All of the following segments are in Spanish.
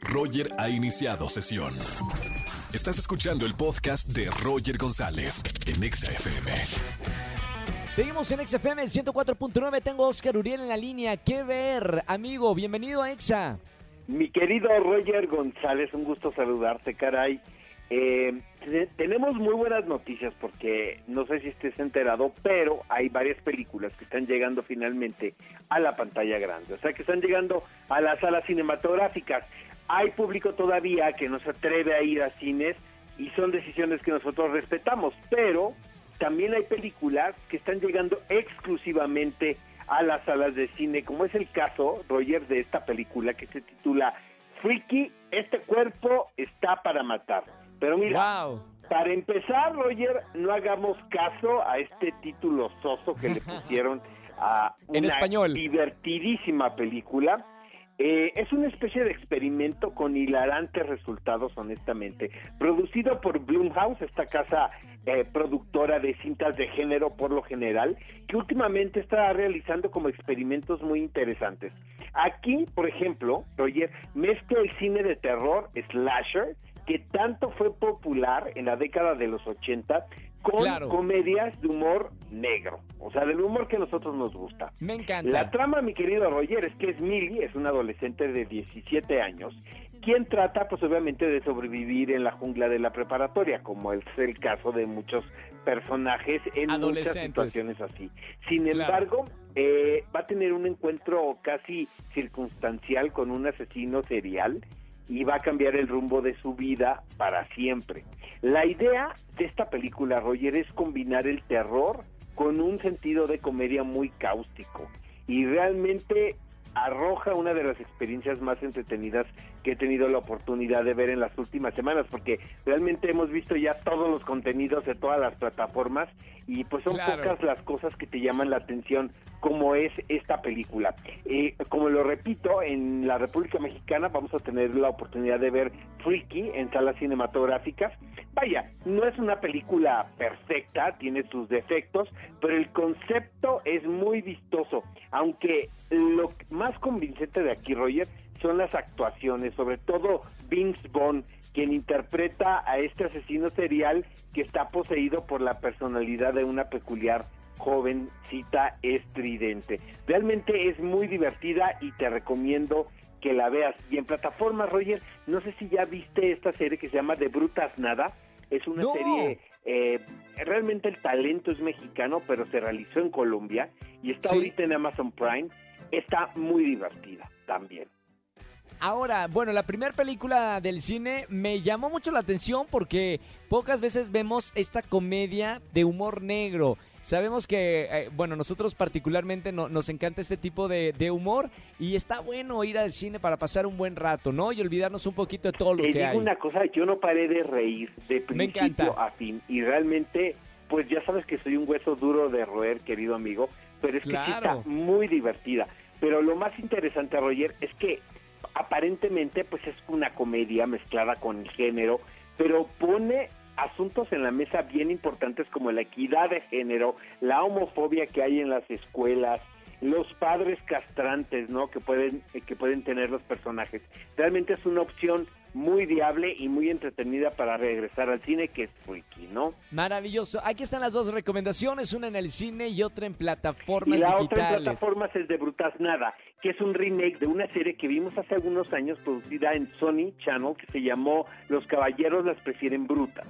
Roger ha iniciado sesión. Estás escuchando el podcast de Roger González en Exa FM. Seguimos en XFM 104.9. Tengo a Oscar Uriel en la línea. ¿Qué ver, amigo? Bienvenido a Exa. Mi querido Roger González, un gusto saludarte, caray. Eh, te- tenemos muy buenas noticias porque no sé si estés enterado, pero hay varias películas que están llegando finalmente a la pantalla grande, o sea que están llegando a las salas cinematográficas. Hay público todavía que no se atreve a ir a cines y son decisiones que nosotros respetamos, pero también hay películas que están llegando exclusivamente a las salas de cine, como es el caso, Roger, de esta película que se titula Freaky, este cuerpo está para matar. Pero mira, Wow. para empezar, Roger, no hagamos caso a este título soso que le pusieron a En una español. divertidísima película. Eh, es una especie de experimento con hilarantes resultados, honestamente. Producido por Blumhouse, esta casa eh, productora de cintas de género por lo general, que últimamente está realizando como experimentos muy interesantes. Aquí, por ejemplo, Roger, mezcla el cine de terror, slasher, que tanto fue popular en la década de los 80, con Claro. comedias de humor negro, o sea, del humor que a nosotros nos gusta. Me encanta. La trama, mi querido Roger, es que es Millie, es una adolescente de 17 años, quien trata, pues obviamente, de sobrevivir en la jungla de la preparatoria, como es el caso de muchos personajes en muchas situaciones así. Sin Claro. embargo, eh, va a tener un encuentro casi circunstancial con un asesino serial y va a cambiar el rumbo de su vida para siempre. La idea de esta película, Roger, es combinar el terror con un sentido de comedia muy cáustico y realmente arroja una de las experiencias más entretenidas que he tenido la oportunidad de ver en las últimas semanas, porque realmente hemos visto ya todos los contenidos de todas las plataformas y pues son Claro. pocas las cosas que te llaman la atención como es esta película. Eh, como lo repito, en la República Mexicana vamos a tener la oportunidad de ver Freaky en salas cinematográficas. Vaya, no es una película perfecta, tiene sus defectos, pero el concepto es muy vistoso, aunque lo más convincente de aquí, Roger, son las actuaciones, sobre todo Vince Vaughn, quien interpreta a este asesino serial que está poseído por la personalidad de una peculiar jovencita estridente. Realmente es muy divertida y te recomiendo que la veas. Y en plataforma, Roger, no sé si ya viste esta serie que se llama De Brutas Nada. Es una No. serie, eh, realmente el talento es mexicano, pero se realizó en Colombia y está Sí. ahorita en Amazon Prime. Está muy divertida también. Ahora, bueno, la primera película del cine me llamó mucho la atención porque pocas veces vemos esta comedia de humor negro. Sabemos que, eh, bueno, nosotros particularmente no- nos encanta este tipo de, de humor y está bueno ir al cine para pasar un buen rato, ¿no? Y olvidarnos un poquito de todo lo Te que digo hay. una cosa, yo no paré de reír de Me principio encanta. a fin y realmente, pues ya sabes que soy un hueso duro de roer, querido amigo, pero es que sí está muy divertida. Pero lo más interesante, Roger, es que aparentemente pues es una comedia mezclada con el género, pero pone asuntos en la mesa bien importantes como la equidad de género, la homofobia que hay en las escuelas, los padres castrantes, ¿no? Que pueden que pueden tener los personajes. Realmente es una opción muy viable y muy entretenida para regresar al cine, que es freaky, ¿no? Maravilloso. Aquí están las dos recomendaciones, una en el cine y otra en plataformas y la otra en plataformas es de Brutas Nada, que es un remake de una serie que vimos hace algunos años producida en Sony Channel que se llamó Los Caballeros las prefieren brutas.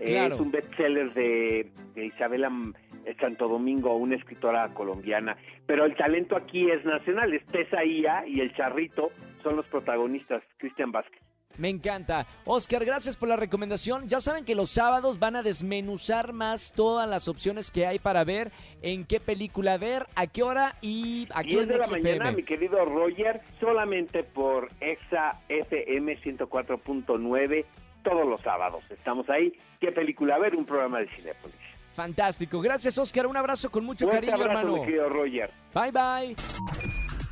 Eh, es un bestseller de, de Isabela M- eh, Santo Domingo, una escritora colombiana. Pero el talento aquí es nacional, es Tessa Ia y el Charrito son los protagonistas, Cristian Vázquez. Me encanta. Oscar, gracias por la recomendación. Ya saben que los sábados van a desmenuzar más todas las opciones que hay para ver, en qué película ver, a qué hora y aquí 10 en de la mañana, mi querido Roger, solamente por Exa FM 104.9 todos los sábados. Estamos ahí. ¿Qué película ver? Un programa de Cinepolis. Fantástico. Gracias, Oscar. Un abrazo con mucho Fuerte cariño, abrazo, hermano. mi querido Roger. Bye, bye.